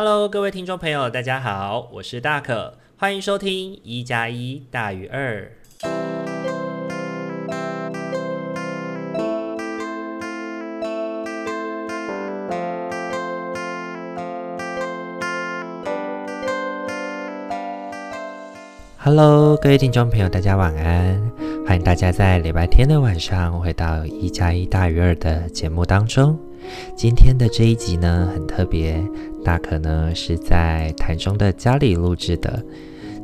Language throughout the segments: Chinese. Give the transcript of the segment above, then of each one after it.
Hello，各位听众朋友，大家好，我是大可，欢迎收听一加一大于二。Hello，各位听众朋友，大家晚安，欢迎大家在礼拜天的晚上回到一加一大于二的节目当中。今天的这一集呢，很特别，大可呢是在台中的家里录制的。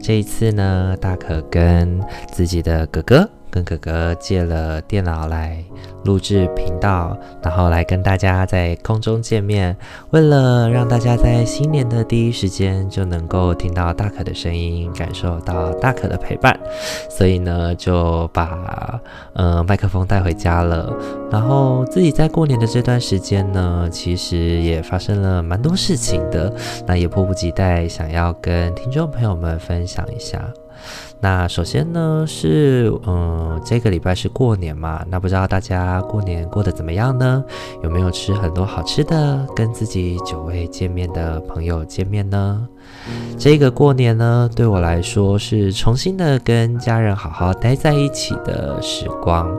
这一次呢，大可跟自己的哥哥。跟哥哥借了电脑来录制频道，然后来跟大家在空中见面。为了让大家在新年的第一时间就能够听到大可的声音，感受到大可的陪伴，所以呢，就把呃麦克风带回家了。然后自己在过年的这段时间呢，其实也发生了蛮多事情的，那也迫不及待想要跟听众朋友们分享一下。那首先呢是，嗯，这个礼拜是过年嘛，那不知道大家过年过得怎么样呢？有没有吃很多好吃的，跟自己久未见面的朋友见面呢？这个过年呢，对我来说是重新的跟家人好好待在一起的时光，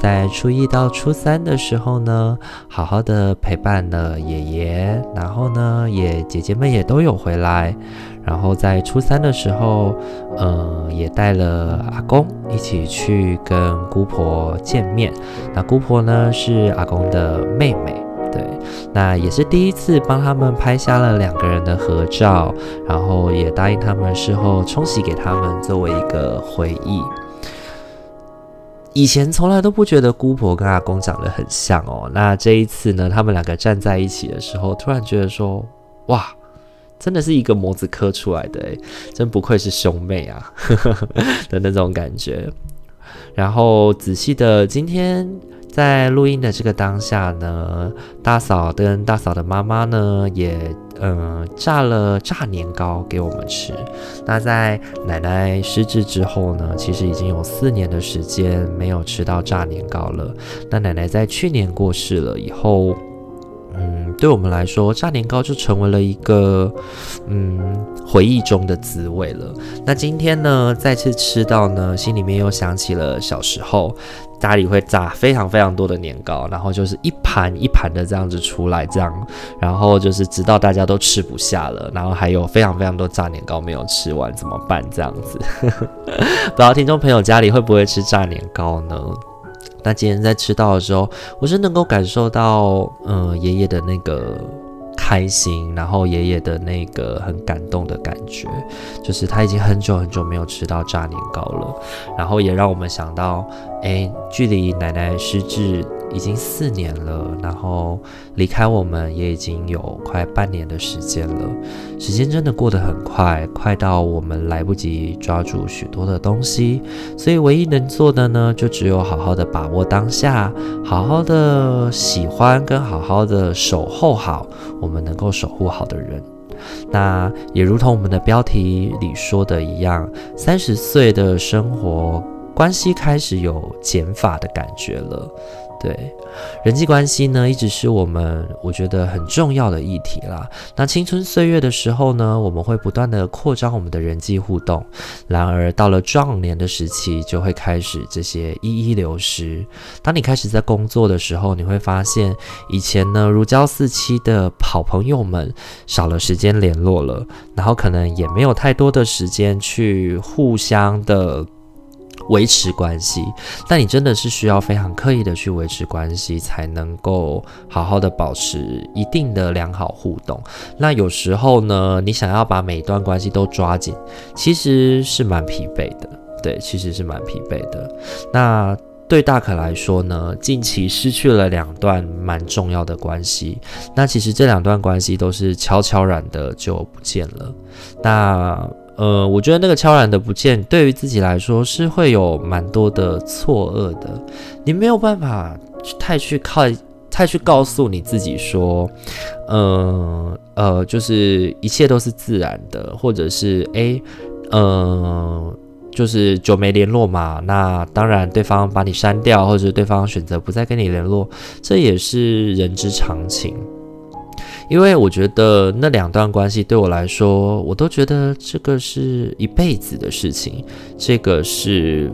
在初一到初三的时候呢，好好的陪伴了爷爷，然后呢，也姐姐们也都有回来。然后在初三的时候，呃，也带了阿公一起去跟姑婆见面。那姑婆呢，是阿公的妹妹，对，那也是第一次帮他们拍下了两个人的合照，然后也答应他们事后冲洗给他们作为一个回忆。以前从来都不觉得姑婆跟阿公长得很像哦，那这一次呢，他们两个站在一起的时候，突然觉得说，哇！真的是一个模子刻出来的，真不愧是兄妹啊 的那种感觉。然后仔细的，今天在录音的这个当下呢，大嫂跟大嫂的妈妈呢，也嗯炸了炸年糕给我们吃。那在奶奶失智之后呢，其实已经有四年的时间没有吃到炸年糕了。那奶奶在去年过世了以后。对我们来说，炸年糕就成为了一个嗯回忆中的滋味了。那今天呢，再次吃到呢，心里面又想起了小时候家里会炸非常非常多的年糕，然后就是一盘一盘的这样子出来，这样，然后就是直到大家都吃不下了，然后还有非常非常多炸年糕没有吃完，怎么办？这样子，不知道听众朋友家里会不会吃炸年糕呢？那今天在吃到的时候，我是能够感受到，嗯、爷爷的那个开心，然后爷爷的那个很感动的感觉，就是他已经很久很久没有吃到炸年糕了，然后也让我们想到，哎，距离奶奶失智。已经四年了，然后离开我们也已经有快半年的时间了。时间真的过得很快，快到我们来不及抓住许多的东西。所以唯一能做的呢，就只有好好的把握当下，好好的喜欢跟好好的守候好我们能够守护好的人。那也如同我们的标题里说的一样，三十岁的生活关系开始有减法的感觉了。对，人际关系呢，一直是我们我觉得很重要的议题啦。那青春岁月的时候呢，我们会不断的扩张我们的人际互动。然而到了壮年的时期，就会开始这些一一流失。当你开始在工作的时候，你会发现以前呢如胶似漆的好朋友们少了时间联络了，然后可能也没有太多的时间去互相的。维持关系，但你真的是需要非常刻意的去维持关系，才能够好好的保持一定的良好互动。那有时候呢，你想要把每一段关系都抓紧，其实是蛮疲惫的。对，其实是蛮疲惫的。那对大可来说呢，近期失去了两段蛮重要的关系。那其实这两段关系都是悄悄然的就不见了。那。呃，我觉得那个悄然的不见，对于自己来说是会有蛮多的错愕的。你没有办法太去靠，太去告诉你自己说，呃呃，就是一切都是自然的，或者是诶，呃，就是久没联络嘛，那当然对方把你删掉，或者对方选择不再跟你联络，这也是人之常情。因为我觉得那两段关系对我来说，我都觉得这个是一辈子的事情，这个是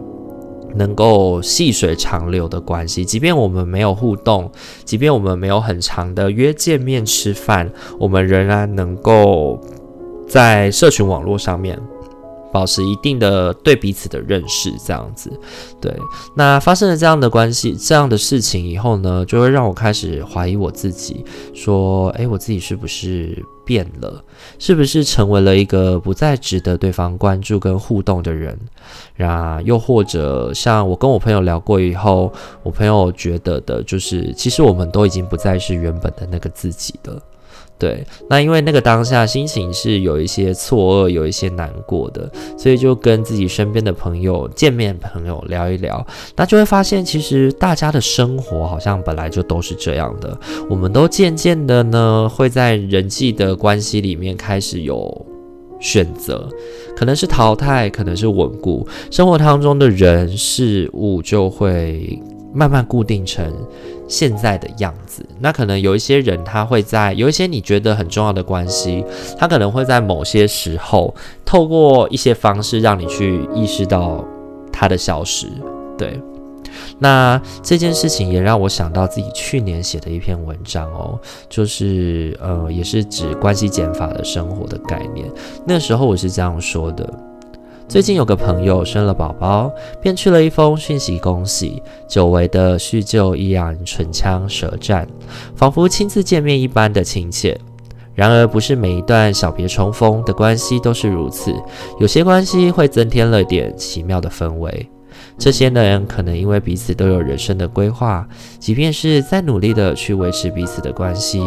能够细水长流的关系。即便我们没有互动，即便我们没有很长的约见面吃饭，我们仍然能够在社群网络上面。保持一定的对彼此的认识，这样子，对。那发生了这样的关系、这样的事情以后呢，就会让我开始怀疑我自己，说，诶，我自己是不是变了？是不是成为了一个不再值得对方关注跟互动的人？啊，又或者像我跟我朋友聊过以后，我朋友觉得的就是，其实我们都已经不再是原本的那个自己了。对，那因为那个当下心情是有一些错愕，有一些难过的，所以就跟自己身边的朋友见面，朋友聊一聊，那就会发现，其实大家的生活好像本来就都是这样的，我们都渐渐的呢，会在人际的关系里面开始有选择，可能是淘汰，可能是稳固，生活当中的人事物就会慢慢固定成。现在的样子，那可能有一些人，他会在有一些你觉得很重要的关系，他可能会在某些时候，透过一些方式让你去意识到他的消失。对，那这件事情也让我想到自己去年写的一篇文章哦，就是呃，也是指关系减法的生活的概念。那时候我是这样说的。最近有个朋友生了宝宝，便去了一封讯息恭喜，久违的叙旧依然唇枪舌战，仿佛亲自见面一般的亲切。然而，不是每一段小别重逢的关系都是如此，有些关系会增添了点奇妙的氛围。这些人可能因为彼此都有人生的规划，即便是再努力的去维持彼此的关系，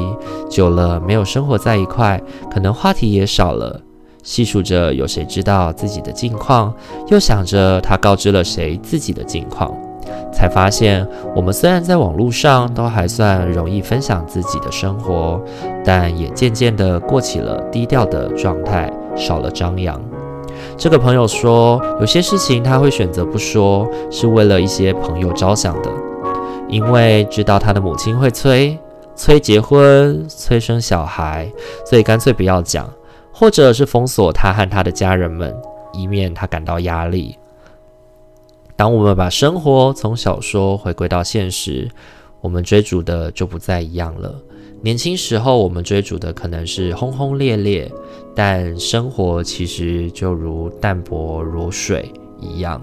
久了没有生活在一块，可能话题也少了。细数着有谁知道自己的近况，又想着他告知了谁自己的近况，才发现我们虽然在网络上都还算容易分享自己的生活，但也渐渐地过起了低调的状态，少了张扬。这个朋友说，有些事情他会选择不说，是为了一些朋友着想的，因为知道他的母亲会催，催结婚，催生小孩，所以干脆不要讲。或者是封锁他和他的家人们，以免他感到压力。当我们把生活从小说回归到现实，我们追逐的就不再一样了。年轻时候，我们追逐的可能是轰轰烈烈，但生活其实就如淡泊如水一样，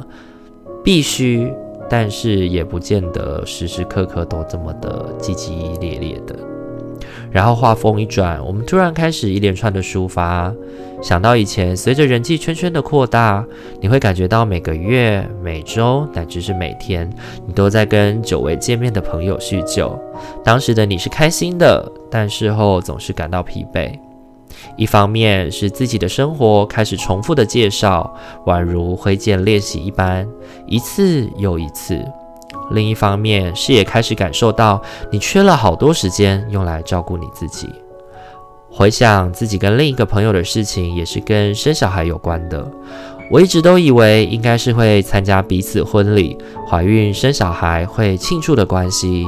必须，但是也不见得时时刻刻都这么的轰轰烈烈的。然后话锋一转，我们突然开始一连串的抒发，想到以前，随着人际圈圈的扩大，你会感觉到每个月、每周，乃至是每天，你都在跟久违见面的朋友叙旧。当时的你是开心的，但事后总是感到疲惫。一方面是自己的生活开始重复的介绍，宛如挥剑练习一般，一次又一次。另一方面是也开始感受到你缺了好多时间用来照顾你自己。回想自己跟另一个朋友的事情，也是跟生小孩有关的。我一直都以为应该是会参加彼此婚礼、怀孕生小孩会庆祝的关系。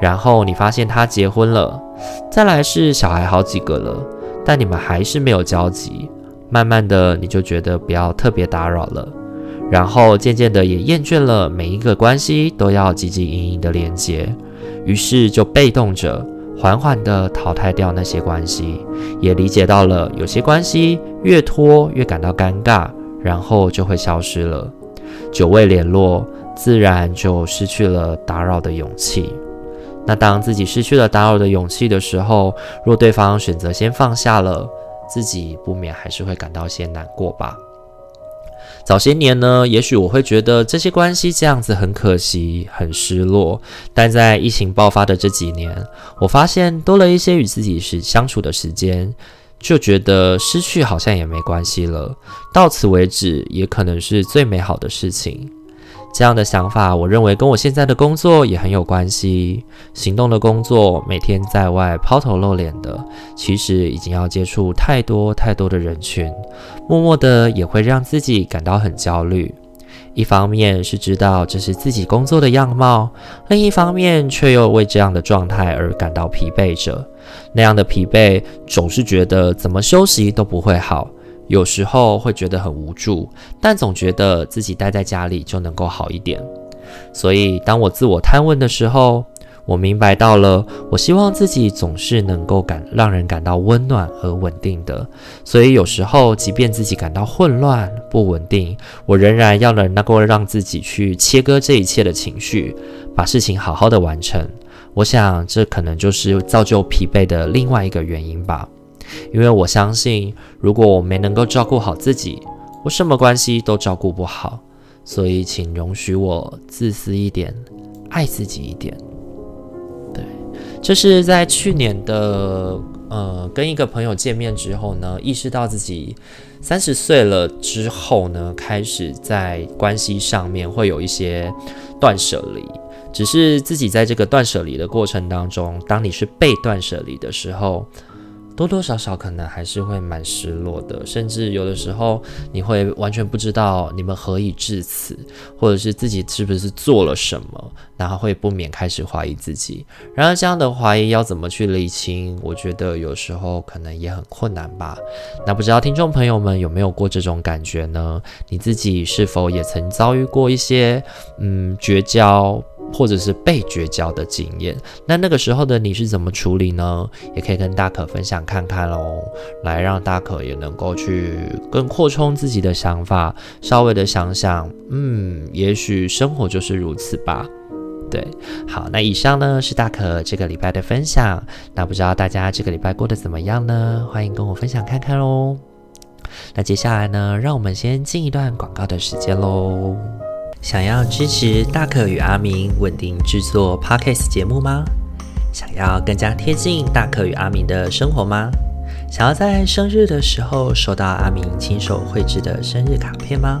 然后你发现他结婚了，再来是小孩好几个了，但你们还是没有交集。慢慢的你就觉得不要特别打扰了。然后渐渐的也厌倦了每一个关系都要汲汲营营的连接，于是就被动着缓缓的淘汰掉那些关系，也理解到了有些关系越拖越感到尴尬，然后就会消失了。久未联络，自然就失去了打扰的勇气。那当自己失去了打扰的勇气的时候，若对方选择先放下了，自己不免还是会感到些难过吧。早些年呢，也许我会觉得这些关系这样子很可惜、很失落。但在疫情爆发的这几年，我发现多了一些与自己时相处的时间，就觉得失去好像也没关系了。到此为止，也可能是最美好的事情。这样的想法，我认为跟我现在的工作也很有关系。行动的工作，每天在外抛头露脸的，其实已经要接触太多太多的人群，默默的也会让自己感到很焦虑。一方面是知道这是自己工作的样貌，另一方面却又为这样的状态而感到疲惫着，那样的疲惫，总是觉得怎么休息都不会好，有时候会觉得很无助，但总觉得自己待在家里就能够好一点。所以，当我自我探问的时候，我明白到了，我希望自己总是能够感让人感到温暖和稳定的。所以有时候，即便自己感到混乱不稳定，我仍然要能够让自己去切割这一切的情绪，把事情好好的完成。我想，这可能就是造就疲惫的另外一个原因吧。因为我相信，如果我没能够照顾好自己，我什么关系都照顾不好。所以，请容许我自私一点，爱自己一点。对这是在去年的呃，跟一个朋友见面之后呢，意识到自己三十岁了之后呢，开始在关系上面会有一些断舍离。只是自己在这个断舍离的过程当中，当你是被断舍离的时候。多多少少可能还是会蛮失落的，甚至有的时候你会完全不知道你们何以至此，或者是自己是不是做了什么，然后会不免开始怀疑自己。然而这样的怀疑要怎么去理清？我觉得有时候可能也很困难吧。那不知道听众朋友们有没有过这种感觉呢？你自己是否也曾遭遇过一些嗯绝交？或者是被绝交的经验，那那个时候的你是怎么处理呢？也可以跟大可分享看看喽，来让大可也能够去更扩充自己的想法，稍微的想想，嗯，也许生活就是如此吧。对，好，那以上呢是大可这个礼拜的分享，那不知道大家这个礼拜过得怎么样呢？欢迎跟我分享看看哦。那接下来呢，让我们先进一段广告的时间喽。想要支持大可与阿明稳定制作 Podcast 节目吗？想要更加贴近大可与阿明的生活吗？想要在生日的时候收到阿明亲手绘制的生日卡片吗？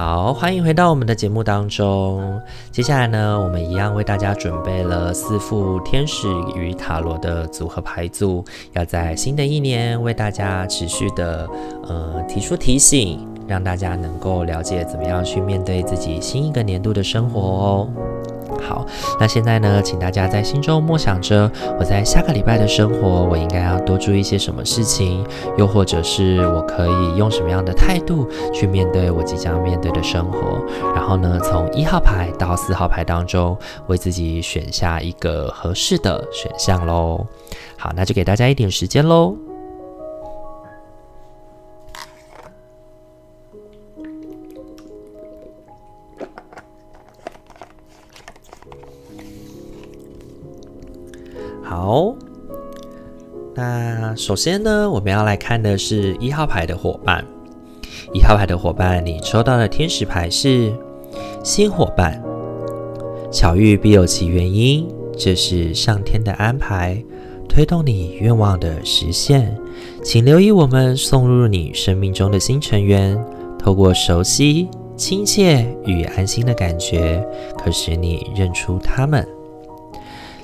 好，欢迎回到我们的节目当中。接下来呢，我们一样为大家准备了四副天使与塔罗的组合牌组，要在新的一年为大家持续的呃提出提醒，让大家能够了解怎么样去面对自己新一个年度的生活哦。好，那现在呢，请大家在心中默想着，我在下个礼拜的生活，我应该要多注意一些什么事情，又或者是我可以用什么样的态度去面对我即将面对的生活。然后呢，从一号牌到四号牌当中，为自己选下一个合适的选项喽。好，那就给大家一点时间喽。好，那首先呢，我们要来看的是一号牌的伙伴。一号牌的伙伴，你抽到的天使牌是新伙伴。巧遇必有其原因，这是上天的安排，推动你愿望的实现。请留意我们送入你生命中的新成员，透过熟悉、亲切与安心的感觉，可使你认出他们。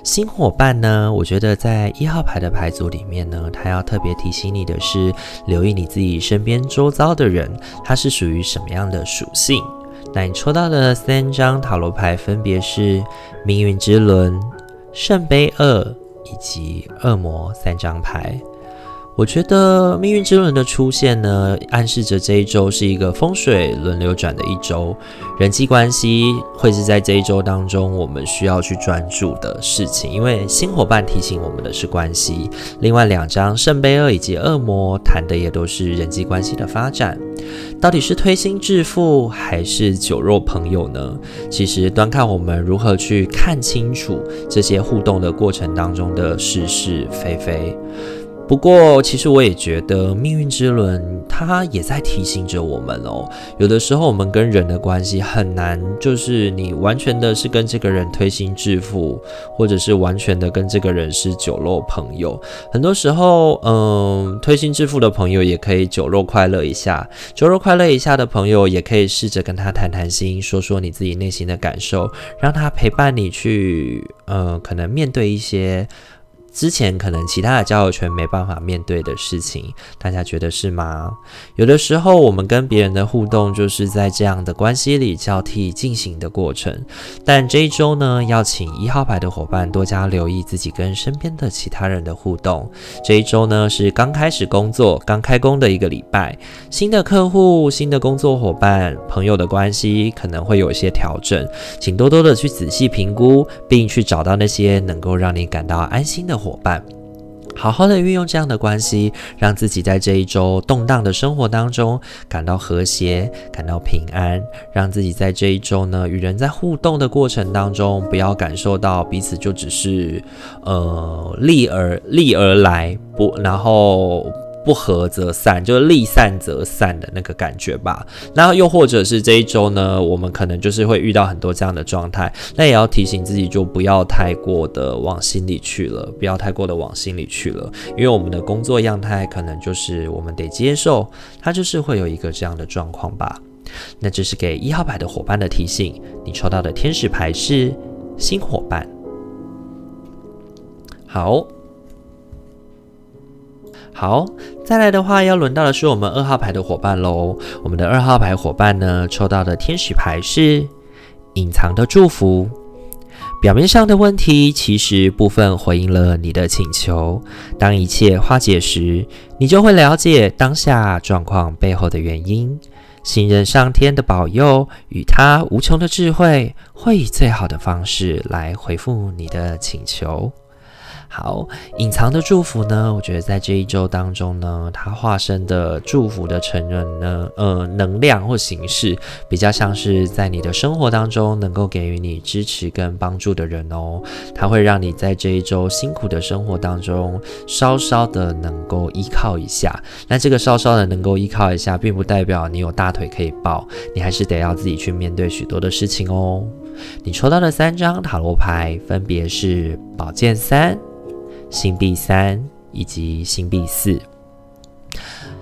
新伙伴呢，我觉得在一号牌的牌组里面呢，他要特别提醒你的是，留意你自己身边周遭的人，他是属于什么样的属性。那你抽到的三张塔罗牌分别是命运之轮、圣杯二以及恶魔三张牌。我觉得命运之轮的出现呢，暗示着这一周是一个风水轮流转的一周，人际关系会是在这一周当中我们需要去专注的事情。因为新伙伴提醒我们的是关系，另外两张圣杯二以及恶魔谈的也都是人际关系的发展。到底是推心置腹还是酒肉朋友呢？其实端看我们如何去看清楚这些互动的过程当中的是是非非。不过，其实我也觉得命运之轮它也在提醒着我们哦。有的时候，我们跟人的关系很难，就是你完全的是跟这个人推心置腹，或者是完全的跟这个人是酒肉朋友。很多时候，嗯，推心置腹的朋友也可以酒肉快乐一下，酒肉快乐一下的朋友也可以试着跟他谈谈心，说说你自己内心的感受，让他陪伴你去，呃，可能面对一些。之前可能其他的交友圈没办法面对的事情，大家觉得是吗？有的时候我们跟别人的互动就是在这样的关系里交替进行的过程。但这一周呢，要请一号牌的伙伴多加留意自己跟身边的其他人的互动。这一周呢，是刚开始工作、刚开工的一个礼拜，新的客户、新的工作伙伴、朋友的关系可能会有一些调整，请多多的去仔细评估，并去找到那些能够让你感到安心的伙伴，好好的运用这样的关系，让自己在这一周动荡的生活当中感到和谐，感到平安，让自己在这一周呢，与人在互动的过程当中，不要感受到彼此就只是呃利而利而来不，然后。不合则散，就是利散则散的那个感觉吧。那又或者是这一周呢，我们可能就是会遇到很多这样的状态，那也要提醒自己，就不要太过的往心里去了，不要太过的往心里去了，因为我们的工作样态可能就是我们得接受，它就是会有一个这样的状况吧。那这是给一号牌的伙伴的提醒，你抽到的天使牌是新伙伴。好。好，再来的话，要轮到的是我们二号牌的伙伴喽。我们的二号牌伙伴呢，抽到的天使牌是隐藏的祝福。表面上的问题，其实部分回应了你的请求。当一切化解时，你就会了解当下状况背后的原因。信任上天的保佑与他无穷的智慧，会以最好的方式来回复你的请求。好，隐藏的祝福呢？我觉得在这一周当中呢，它化身的祝福的成人呢，呃，能量或形式，比较像是在你的生活当中能够给予你支持跟帮助的人哦。它会让你在这一周辛苦的生活当中，稍稍的能够依靠一下。那这个稍稍的能够依靠一下，并不代表你有大腿可以抱，你还是得要自己去面对许多的事情哦。你抽到的三张塔罗牌分别是宝剑三。星币三以及星币四，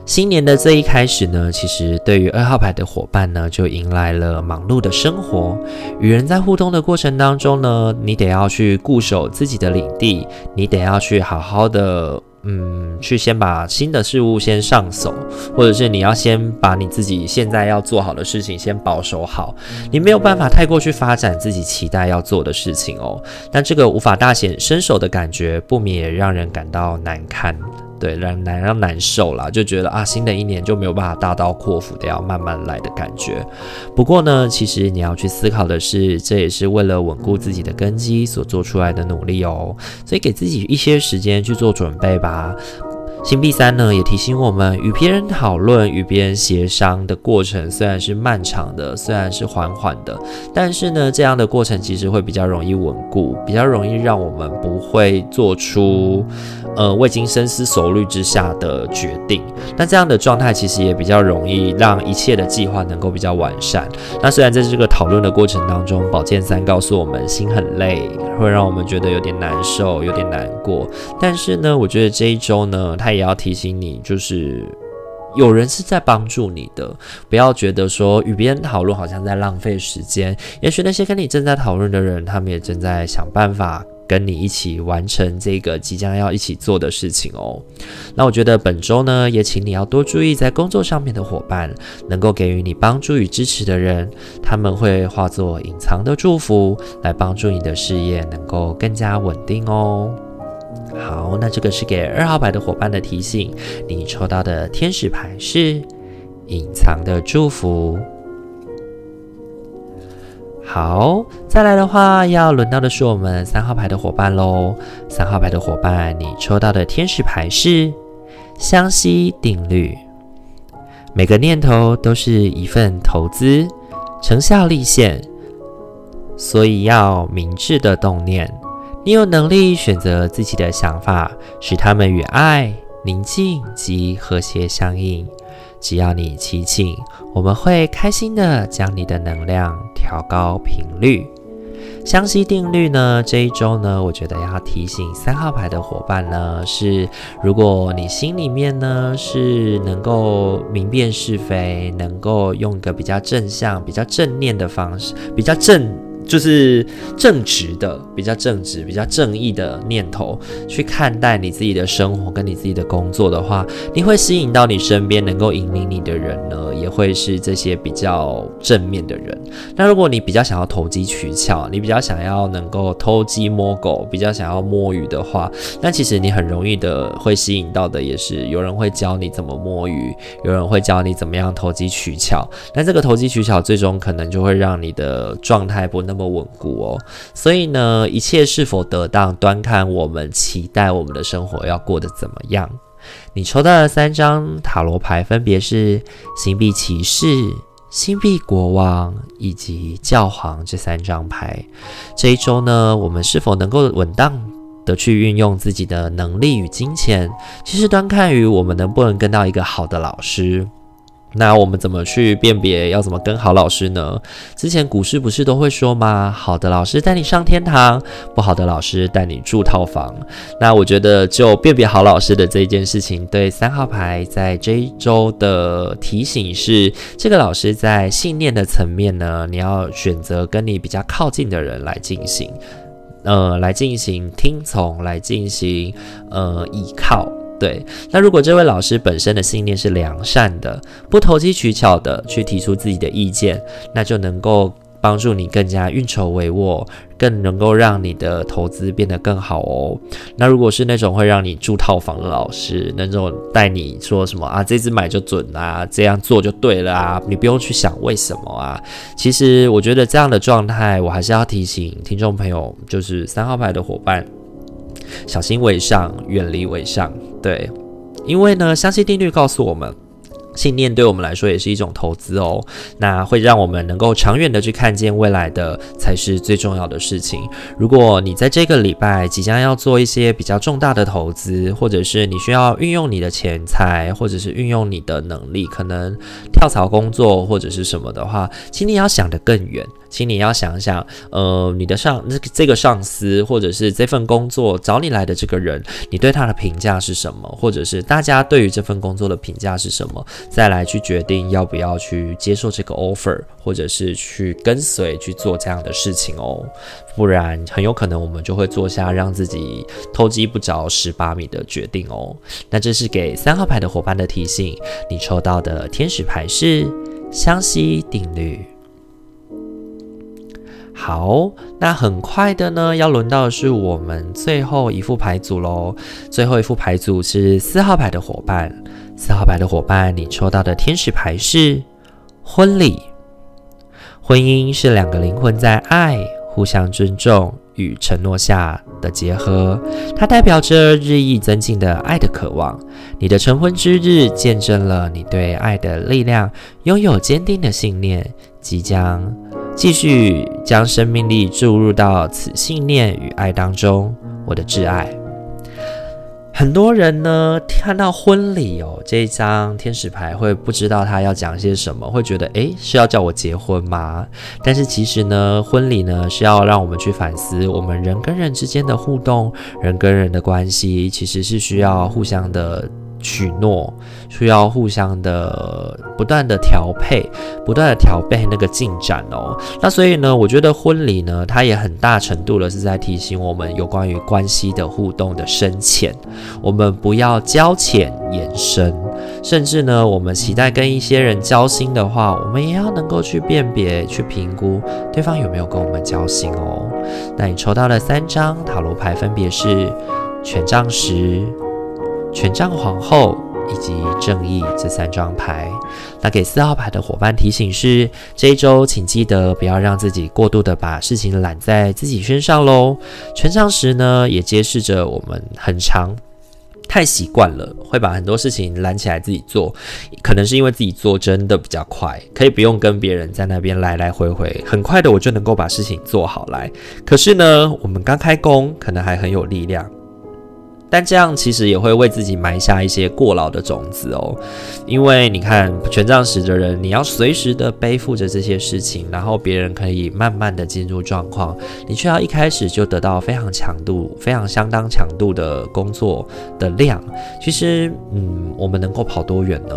新年的这一开始呢，其实对于二号牌的伙伴呢，就迎来了忙碌的生活。与人在互动的过程当中呢，你得要去固守自己的领地，你得要去好好的。嗯，去先把新的事物先上手，或者是你要先把你自己现在要做好的事情先保守好，你没有办法太过去发展自己期待要做的事情哦。但这个无法大显身手的感觉，不免也让人感到难堪。对，让难让难受啦，就觉得啊，新的一年就没有办法大刀阔斧的要慢慢来的感觉。不过呢，其实你要去思考的是，这也是为了稳固自己的根基所做出来的努力哦。所以给自己一些时间去做准备吧。星币三呢，也提醒我们，与别人讨论、与别人协商的过程虽然是漫长的，虽然是缓缓的，但是呢，这样的过程其实会比较容易稳固，比较容易让我们不会做出呃未经深思熟虑之下的决定。那这样的状态其实也比较容易让一切的计划能够比较完善。那虽然在这个讨论的过程当中，宝剑三告诉我们心很累，会让我们觉得有点难受、有点难过，但是呢，我觉得这一周呢，它也要提醒你，就是有人是在帮助你的，不要觉得说与别人讨论好像在浪费时间。也许那些跟你正在讨论的人，他们也正在想办法跟你一起完成这个即将要一起做的事情哦。那我觉得本周呢，也请你要多注意在工作上面的伙伴，能够给予你帮助与支持的人，他们会化作隐藏的祝福，来帮助你的事业能够更加稳定哦。好，那这个是给二号牌的伙伴的提醒。你抽到的天使牌是隐藏的祝福。好，再来的话，要轮到的是我们三号牌的伙伴喽。三号牌的伙伴，你抽到的天使牌是相吸定律。每个念头都是一份投资，成效立现，所以要明智的动念。你有能力选择自己的想法，使他们与爱、宁静及和谐相应。只要你祈请，我们会开心的将你的能量调高频率。相吸定律呢，这一周呢，我觉得要提醒三号牌的伙伴呢，是如果你心里面呢是能够明辨是非，能够用一个比较正向、比较正念的方式，比较正。就是正直的，比较正直、比较正义的念头去看待你自己的生活跟你自己的工作的话，你会吸引到你身边能够引领你的人呢，也会是这些比较正面的人。那如果你比较想要投机取巧，你比较想要能够偷鸡摸狗，比较想要摸鱼的话，那其实你很容易的会吸引到的也是有人会教你怎么摸鱼，有人会教你怎么样投机取巧。那这个投机取巧最终可能就会让你的状态不那。那么稳固哦，所以呢，一切是否得当，端看我们期待我们的生活要过得怎么样。你抽到的三张塔罗牌分别是星币骑士、星币国王以及教皇这三张牌。这一周呢，我们是否能够稳当的去运用自己的能力与金钱，其实端看于我们能不能跟到一个好的老师。那我们怎么去辨别要怎么跟好老师呢？之前股市不是都会说吗？好的老师带你上天堂，不好的老师带你住套房。那我觉得就辨别好老师的这一件事情，对三号牌在这一周的提醒是：这个老师在信念的层面呢，你要选择跟你比较靠近的人来进行，呃，来进行听从，来进行呃依靠。对，那如果这位老师本身的信念是良善的，不投机取巧的去提出自己的意见，那就能够帮助你更加运筹帷幄，更能够让你的投资变得更好哦。那如果是那种会让你住套房的老师，那种带你说什么啊，这支买就准啊，这样做就对了啊，你不用去想为什么啊。其实我觉得这样的状态，我还是要提醒听众朋友，就是三号牌的伙伴。小心为上，远离为上。对，因为呢，相信定律告诉我们。信念对我们来说也是一种投资哦，那会让我们能够长远的去看见未来的才是最重要的事情。如果你在这个礼拜即将要做一些比较重大的投资，或者是你需要运用你的钱财，或者是运用你的能力，可能跳槽工作或者是什么的话，请你要想得更远，请你要想想，呃，你的上这这个上司，或者是这份工作找你来的这个人，你对他的评价是什么，或者是大家对于这份工作的评价是什么？再来去决定要不要去接受这个 offer，或者是去跟随去做这样的事情哦，不然很有可能我们就会做下让自己偷鸡不着蚀把米的决定哦。那这是给三号牌的伙伴的提醒，你抽到的天使牌是相吸定律。好，那很快的呢，要轮到的是我们最后一副牌组喽。最后一副牌组是四号牌的伙伴。四号牌的伙伴，你抽到的天使牌是婚礼。婚姻是两个灵魂在爱、互相尊重与承诺下的结合，它代表着日益增进的爱的渴望。你的成婚之日，见证了你对爱的力量拥有坚定的信念，即将继续将生命力注入到此信念与爱当中，我的挚爱。很多人呢，看到婚礼哦，这一张天使牌会不知道他要讲些什么，会觉得诶，是要叫我结婚吗？但是其实呢，婚礼呢是要让我们去反思我们人跟人之间的互动，人跟人的关系其实是需要互相的。许诺需要互相的不断的调配，不断的调配那个进展哦。那所以呢，我觉得婚礼呢，它也很大程度的是在提醒我们有关于关系的互动的深浅。我们不要交浅言深，甚至呢，我们期待跟一些人交心的话，我们也要能够去辨别、去评估对方有没有跟我们交心哦。那你抽到了三张塔罗牌分别是权杖十。权杖皇后以及正义这三张牌，那给四号牌的伙伴提醒是：这一周请记得不要让自己过度的把事情揽在自己身上喽。权杖十呢，也揭示着我们很长太习惯了，会把很多事情揽起来自己做，可能是因为自己做真的比较快，可以不用跟别人在那边来来回回，很快的我就能够把事情做好来。可是呢，我们刚开工，可能还很有力量。但这样其实也会为自己埋下一些过劳的种子哦。因为你看权杖十的人，你要随时的背负着这些事情，然后别人可以慢慢的进入状况，你却要一开始就得到非常强度、非常相当强度的工作的量。其实，嗯，我们能够跑多远呢？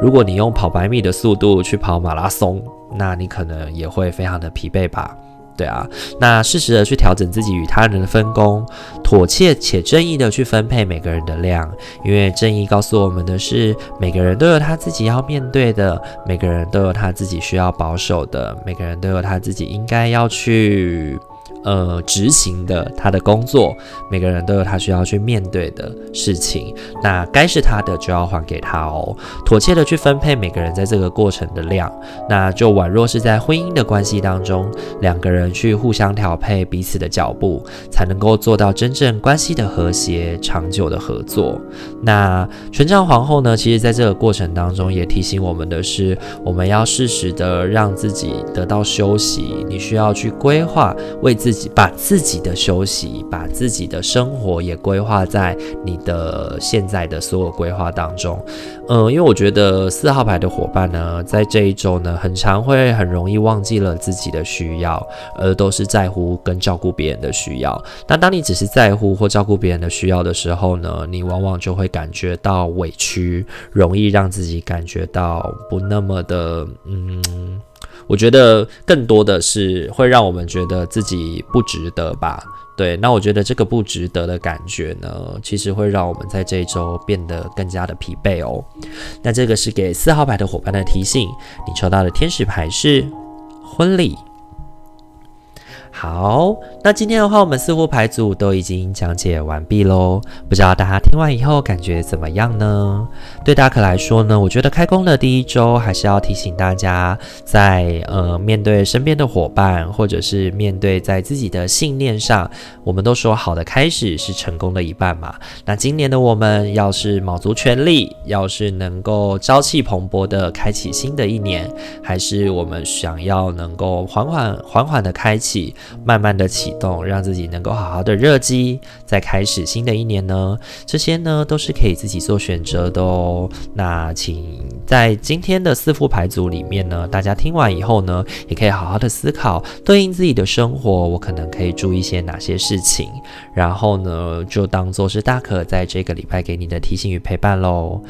如果你用跑百米的速度去跑马拉松，那你可能也会非常的疲惫吧。对啊，那适时的去调整自己与他人的分工，妥切且正义的去分配每个人的量，因为正义告诉我们的是，每个人都有他自己要面对的，每个人都有他自己需要保守的，每个人都有他自己应该要去。呃，执行的他的工作，每个人都有他需要去面对的事情，那该是他的就要还给他哦，妥切的去分配每个人在这个过程的量，那就宛若是在婚姻的关系当中，两个人去互相调配彼此的脚步，才能够做到真正关系的和谐、长久的合作。那权杖皇后呢，其实在这个过程当中也提醒我们的是，我们要适时的让自己得到休息，你需要去规划为自。自己把自己的休息，把自己的生活也规划在你的现在的所有规划当中。嗯，因为我觉得四号牌的伙伴呢，在这一周呢，很常会很容易忘记了自己的需要，而都是在乎跟照顾别人的需要。那当你只是在乎或照顾别人的需要的时候呢，你往往就会感觉到委屈，容易让自己感觉到不那么的嗯。我觉得更多的是会让我们觉得自己不值得吧。对，那我觉得这个不值得的感觉呢，其实会让我们在这一周变得更加的疲惫哦。那这个是给四号牌的伙伴的提醒，你抽到的天使牌是婚礼。好，那今天的话，我们四副牌组都已经讲解完毕喽。不知道大家听完以后感觉怎么样呢？对大可来说呢，我觉得开工的第一周还是要提醒大家在，在呃面对身边的伙伴，或者是面对在自己的信念上，我们都说好的开始是成功的一半嘛。那今年的我们要是卯足全力，要是能够朝气蓬勃的开启新的一年，还是我们想要能够缓缓缓缓的开启。慢慢的启动，让自己能够好好的热机，再开始新的一年呢？这些呢都是可以自己做选择的哦。那请在今天的四副牌组里面呢，大家听完以后呢，也可以好好的思考，对应自己的生活，我可能可以注意一些哪些事情，然后呢，就当做是大可在这个礼拜给你的提醒与陪伴喽。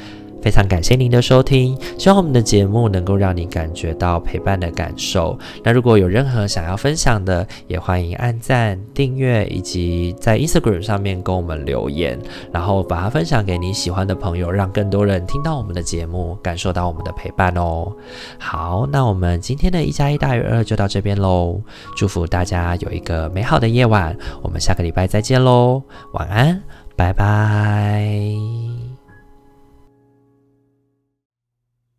非常感谢您的收听，希望我们的节目能够让你感觉到陪伴的感受。那如果有任何想要分享的，也欢迎按赞、订阅，以及在 Instagram 上面跟我们留言，然后把它分享给你喜欢的朋友，让更多人听到我们的节目，感受到我们的陪伴哦。好，那我们今天的一加一大于二就到这边喽。祝福大家有一个美好的夜晚，我们下个礼拜再见喽，晚安，拜拜。